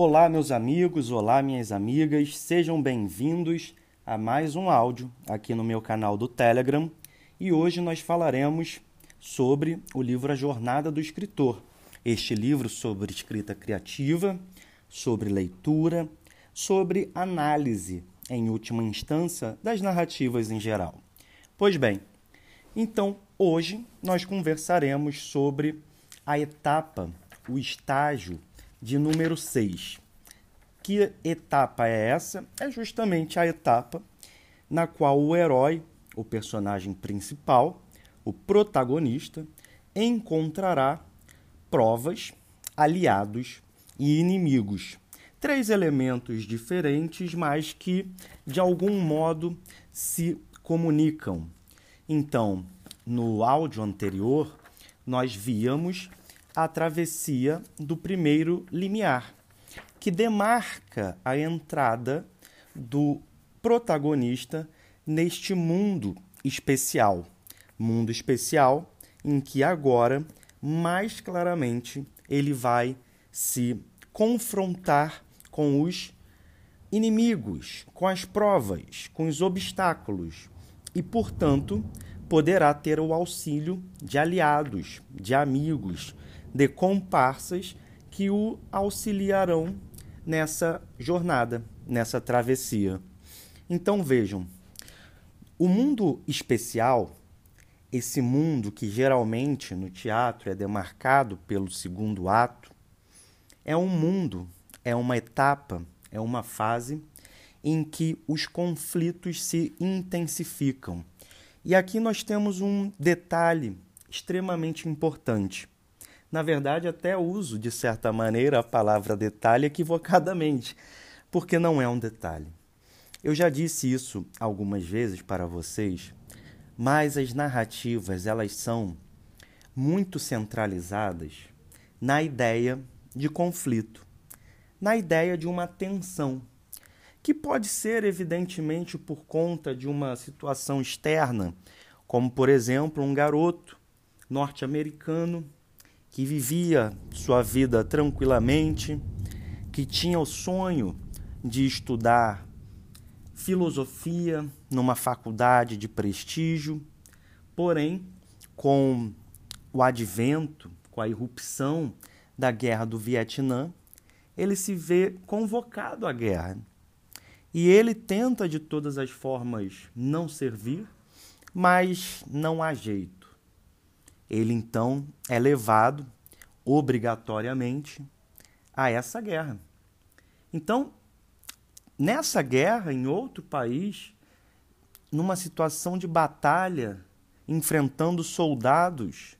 Olá, meus amigos, olá, minhas amigas, sejam bem-vindos a mais um áudio aqui no meu canal do Telegram e hoje nós falaremos sobre o livro A Jornada do Escritor. Este livro sobre escrita criativa, sobre leitura, sobre análise, em última instância, das narrativas em geral. Pois bem, então hoje nós conversaremos sobre a etapa, o estágio de número 6. Que etapa é essa? É justamente a etapa na qual o herói, o personagem principal, o protagonista, encontrará provas, aliados e inimigos. Três elementos diferentes, mas que de algum modo se comunicam. Então, no áudio anterior, nós víamos a travessia do primeiro limiar, que demarca a entrada do protagonista neste mundo especial. Mundo especial em que agora, mais claramente, ele vai se confrontar com os inimigos, com as provas, com os obstáculos e, portanto, poderá ter o auxílio de aliados, de amigos, de comparsas que o auxiliarão nessa jornada, nessa travessia. Então vejam, o mundo especial, esse mundo que geralmente no teatro é demarcado pelo segundo ato, é um mundo, é uma etapa, é uma fase em que os conflitos se intensificam. E aqui nós temos um detalhe extremamente importante. Na verdade, até uso, de certa maneira, a palavra detalhe equivocadamente, porque não é um detalhe. Eu já disse isso algumas vezes para vocês, mas as narrativas, elas são muito centralizadas na ideia de conflito, na ideia de uma tensão, que pode ser evidentemente por conta de uma situação externa, como por exemplo, um garoto norte-americano que vivia sua vida tranquilamente, que tinha o sonho de estudar filosofia numa faculdade de prestígio, porém, com o advento, com a irrupção da guerra do Vietnã, ele se vê convocado à guerra. E ele tenta de todas as formas não servir, mas não há jeito. Ele então é levado obrigatoriamente a essa guerra. Então, nessa guerra, em outro país, numa situação de batalha, enfrentando soldados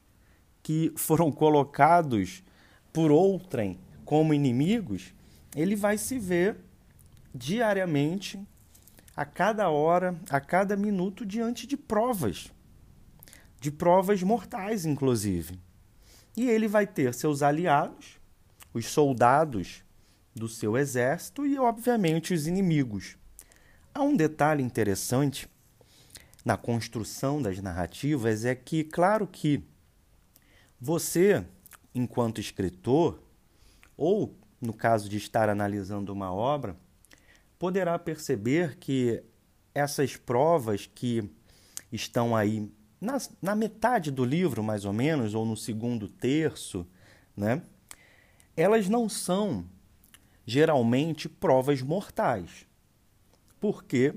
que foram colocados por outrem como inimigos, ele vai se ver diariamente, a cada hora, a cada minuto, diante de provas de provas mortais, inclusive. E ele vai ter seus aliados, os soldados do seu exército e, obviamente, os inimigos. Há um detalhe interessante na construção das narrativas é que, claro que você, enquanto escritor, ou no caso de estar analisando uma obra, poderá perceber que essas provas que estão aí na, metade do livro, mais ou menos, ou no segundo terço, né? elas não são geralmente provas mortais. Porque,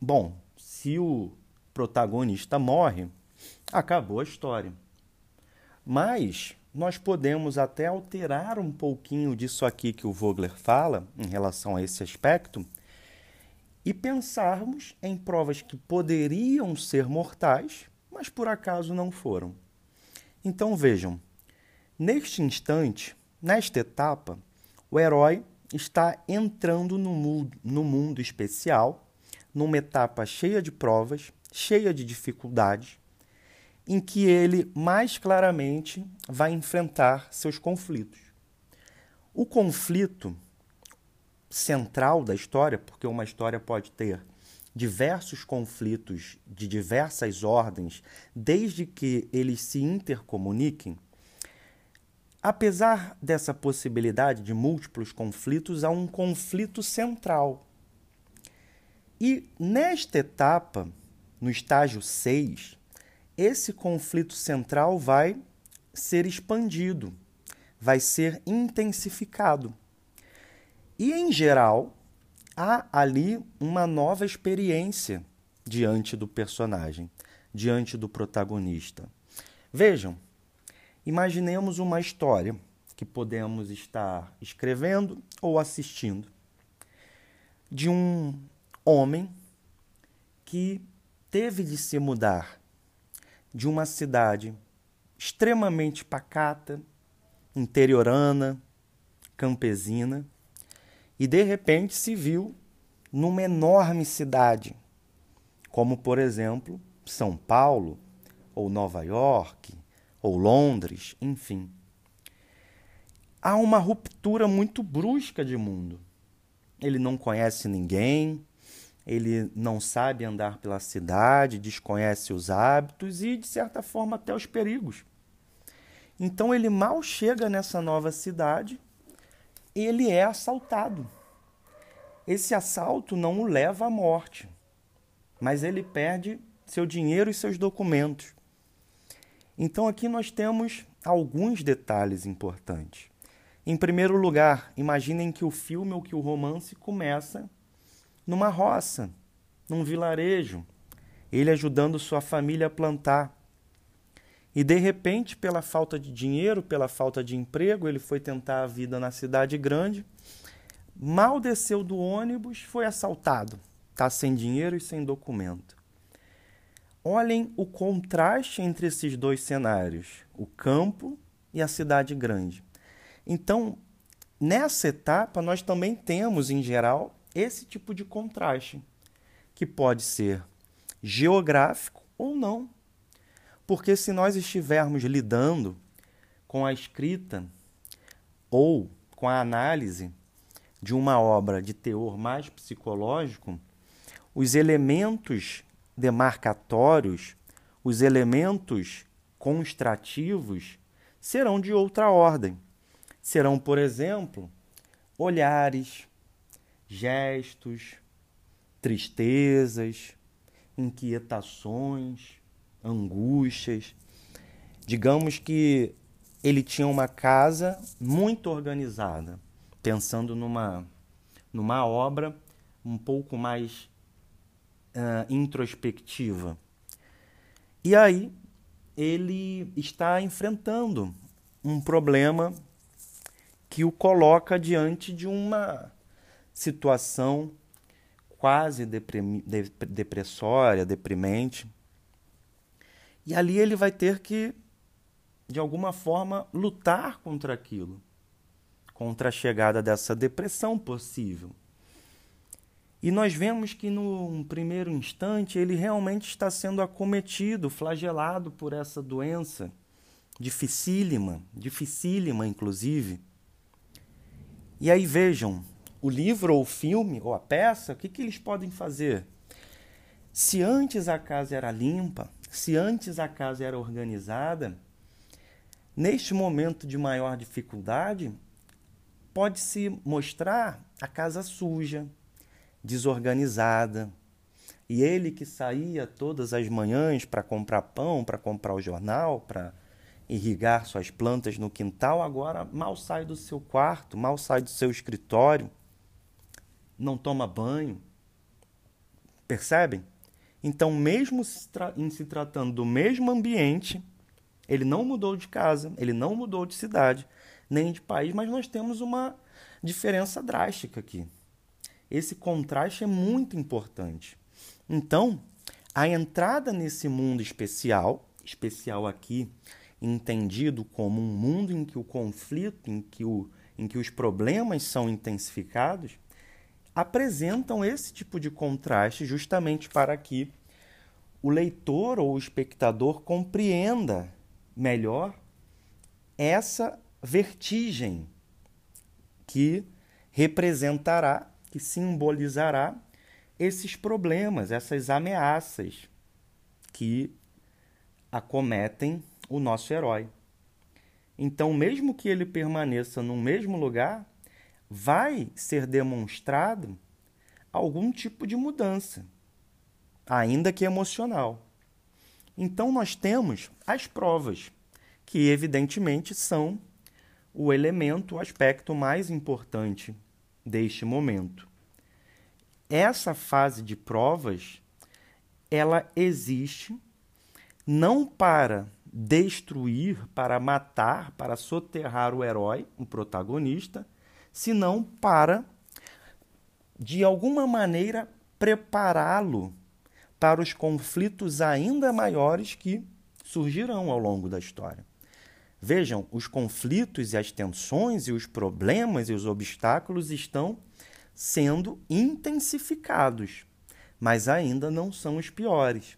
bom, se o protagonista morre, acabou a história. Mas nós podemos até alterar um pouquinho disso aqui que o Vogler fala em relação a esse aspecto e pensarmos em provas que poderiam ser mortais, mas por acaso não foram. Então vejam, neste instante, nesta etapa, o herói está entrando no mundo, no mundo especial, numa etapa cheia de provas, cheia de dificuldades, em que ele mais claramente vai enfrentar seus conflitos. O conflito central da história, porque uma história pode ter diversos conflitos de diversas ordens, desde que eles se intercomuniquem, apesar dessa possibilidade de múltiplos conflitos, há um conflito central. E nesta etapa, no estágio 6, esse conflito central vai ser expandido, vai ser intensificado. E, em geral, há ali uma nova experiência diante do personagem, diante do protagonista. Vejam, imaginemos uma história que podemos estar escrevendo ou assistindo de um homem que teve de se mudar de uma cidade extremamente pacata, interiorana, campesina, e de repente se viu numa enorme cidade, como por exemplo São Paulo, ou Nova York, ou Londres, enfim. Há uma ruptura muito brusca de mundo. Ele não conhece ninguém, ele não sabe andar pela cidade, desconhece os hábitos e, de certa forma, até os perigos. Então ele mal chega nessa nova cidade, ele é assaltado. Esse assalto não o leva à morte, mas ele perde seu dinheiro e seus documentos. Então aqui nós temos alguns detalhes importantes. Em primeiro lugar, imaginem que o filme ou que o romance começa numa roça, num vilarejo, ele ajudando sua família a plantar. E de repente, pela falta de dinheiro, pela falta de emprego, ele foi tentar a vida na cidade grande. Mal desceu do ônibus, foi assaltado. Está sem dinheiro e sem documento. Olhem o contraste entre esses dois cenários, o campo e a cidade grande. Então, nessa etapa, nós também temos, em geral, esse tipo de contraste, que pode ser geográfico ou não. Porque se nós estivermos lidando com a escrita ou com a análise de uma obra de teor mais psicológico, os elementos demarcatórios, os elementos construtivos serão de outra ordem. Serão, por exemplo, olhares, gestos, tristezas, inquietações, angústias. Digamos que ele tinha uma casa muito organizada, pensando numa, numa obra um pouco mais uh, introspectiva. E aí ele está enfrentando um problema que o coloca diante de uma situação quase depressória, deprimente. E ali ele vai ter que, de alguma forma, lutar contra aquilo, contra a chegada dessa depressão possível. E nós vemos que, num primeiro instante, ele realmente está sendo acometido, flagelado por essa doença dificílima, dificílima, inclusive. E aí vejam, o livro ou o filme ou a peça, o que, que eles podem fazer? Se antes a casa era limpa, se antes a casa era organizada, neste momento de maior dificuldade, pode-se mostrar a casa suja, desorganizada. E ele que saía todas as manhãs para comprar pão, para comprar o jornal, para irrigar suas plantas no quintal, agora mal sai do seu quarto, mal sai do seu escritório não toma banho. Percebem? Então, mesmo em se tratando do mesmo ambiente, ele não mudou de casa, ele não mudou de cidade, nem de país, mas nós temos uma diferença drástica aqui. Esse contraste é muito importante. Então, a entrada nesse mundo especial, especial aqui, entendido como um mundo em que o conflito, em que, o, em que os problemas são intensificados, apresentam esse tipo de contraste justamente para que o leitor ou o espectador compreenda melhor essa vertigem que representará, que simbolizará esses problemas, essas ameaças que acometem o nosso herói. Então, mesmo que ele permaneça no mesmo lugar, vai ser demonstrado algum tipo de mudança, ainda que emocional. Então, nós temos as provas, que evidentemente são o elemento, o aspecto mais importante deste momento. Essa fase de provas, ela existe não para destruir, para matar, para soterrar o herói, o protagonista, senão para, de alguma maneira, prepará-lo para os conflitos ainda maiores que surgirão ao longo da história. Vejam, os conflitos e as tensões e os problemas e os obstáculos estão sendo intensificados, mas ainda não são os piores.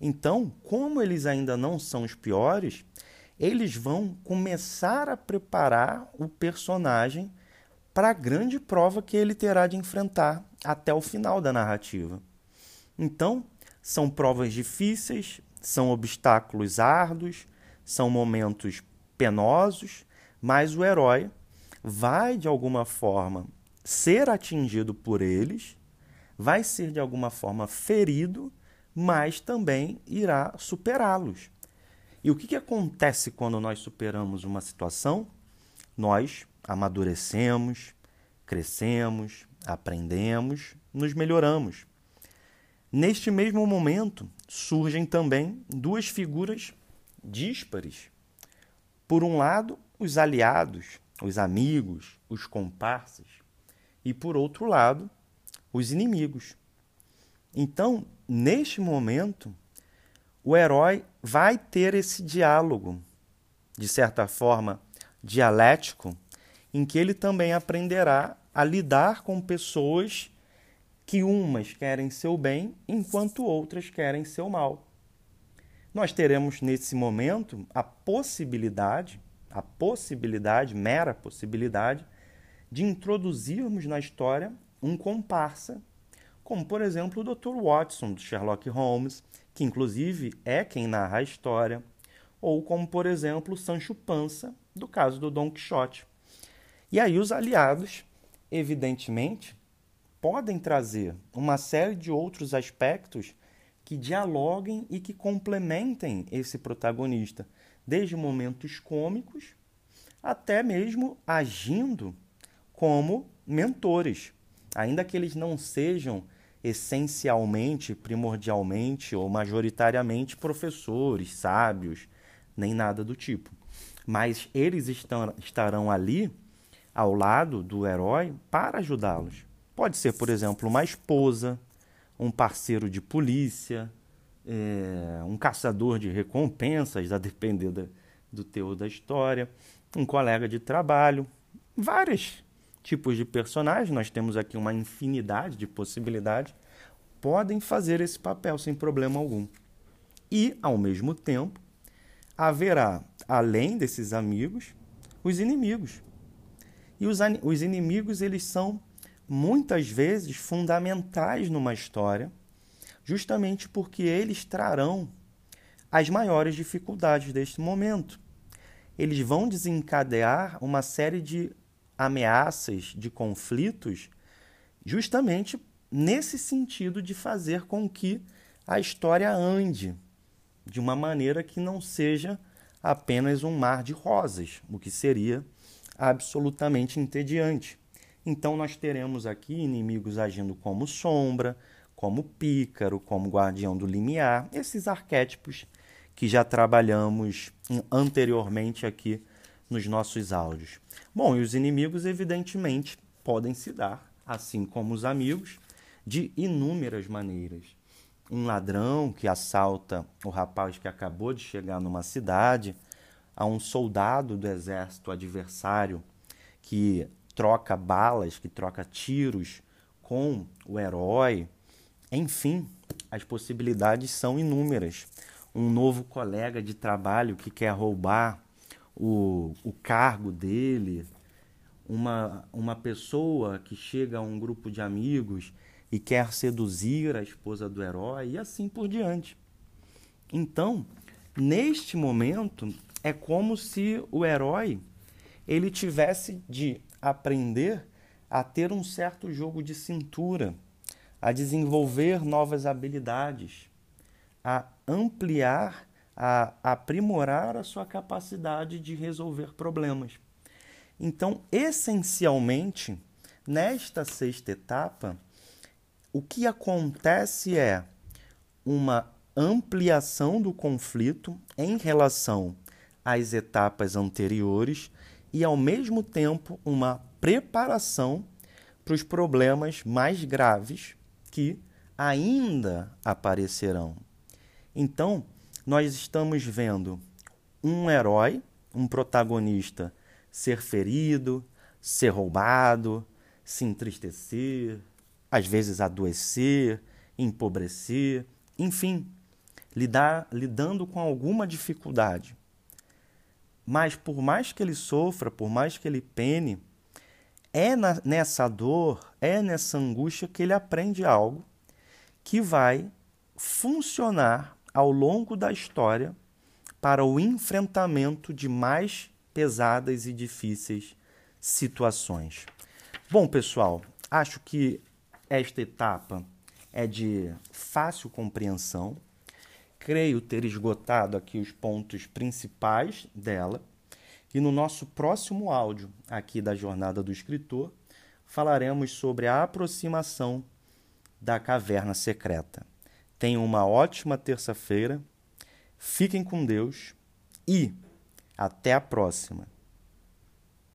Então, como eles ainda não são os piores, eles vão começar a preparar o personagem para a grande prova que ele terá de enfrentar até o final da narrativa. Então, são provas difíceis, são obstáculos árduos, são momentos penosos, mas o herói vai de alguma forma ser atingido por eles, vai ser de alguma forma ferido, mas também irá superá-los. E o que, que acontece quando nós superamos uma situação? Nós amadurecemos, crescemos, aprendemos, nos melhoramos. Neste mesmo momento surgem também duas figuras díspares. Por um lado, os aliados, os amigos, os comparsas, e por outro lado, os inimigos. Então, neste momento, o herói vai ter esse diálogo, de certa forma dialético, em que ele também aprenderá a lidar com pessoas que umas querem seu bem, enquanto outras querem seu mal. Nós teremos nesse momento a possibilidade, a possibilidade, mera possibilidade, de introduzirmos na história um comparsa, como por exemplo o Dr. Watson do Sherlock Holmes, que inclusive é quem narra a história, ou como por exemplo Sancho Panza, do caso do Don Quixote. E aí os aliados, evidentemente, podem trazer uma série de outros aspectos que dialoguem e que complementem esse protagonista, desde momentos cômicos até mesmo agindo como mentores, ainda que eles não sejam essencialmente, primordialmente ou majoritariamente professores, sábios, nem nada do tipo. Mas eles estarão ali ao lado do herói para ajudá-los. Pode ser, por exemplo, uma esposa, um parceiro de polícia, é, um caçador de recompensas, a depender da, do teor da história, um colega de trabalho, vários tipos de personagens, nós temos aqui uma infinidade de possibilidades, podem fazer esse papel sem problema algum. E, ao mesmo tempo, haverá, além desses amigos, os inimigos. E os, os inimigos, eles são muitas vezes fundamentais numa história, justamente porque eles trarão as maiores dificuldades deste momento. Eles vão desencadear uma série de ameaças, de conflitos, justamente nesse sentido de fazer com que a história ande de uma maneira que não seja apenas um mar de rosas, o que seria absolutamente entediante. Então, nós teremos aqui inimigos agindo como sombra, como pícaro, como guardião do limiar, esses arquétipos que já trabalhamos anteriormente aqui nos nossos áudios. Bom, e os inimigos, evidentemente, podem se dar, assim como os amigos, de inúmeras maneiras. Um ladrão que assalta o rapaz que acabou de chegar numa cidade, a um soldado do exército adversário que troca balas, que troca tiros com o herói. Enfim, as possibilidades são inúmeras. Um novo colega de trabalho que quer roubar o, o cargo dele, uma, uma pessoa que chega a um grupo de amigos e quer seduzir a esposa do herói, e assim por diante. Então, neste momento, é como se o herói ele tivesse de aprender a ter um certo jogo de cintura, a desenvolver novas habilidades, a ampliar, a aprimorar a sua capacidade de resolver problemas. Então, essencialmente, nesta sexta etapa, o que acontece é uma ampliação do conflito em relação às etapas anteriores e, ao mesmo tempo, uma preparação para os problemas mais graves que ainda aparecerão. Então, nós estamos vendo um herói, um protagonista, ser ferido, ser roubado, se entristecer, às vezes adoecer, empobrecer, enfim, lidar, lidando com alguma dificuldade. Mas por mais que ele sofra, por mais que ele pene, é na, nessa dor, é nessa angústia que ele aprende algo que vai funcionar ao longo da história para o enfrentamento de mais pesadas e difíceis situações. Bom, pessoal, acho que esta etapa é de fácil compreensão. Creio ter esgotado aqui os pontos principais dela. E no nosso próximo áudio, aqui da Jornada do Escritor, falaremos sobre a aproximação da caverna secreta. Tenham uma ótima terça-feira, fiquem com Deus e até a próxima!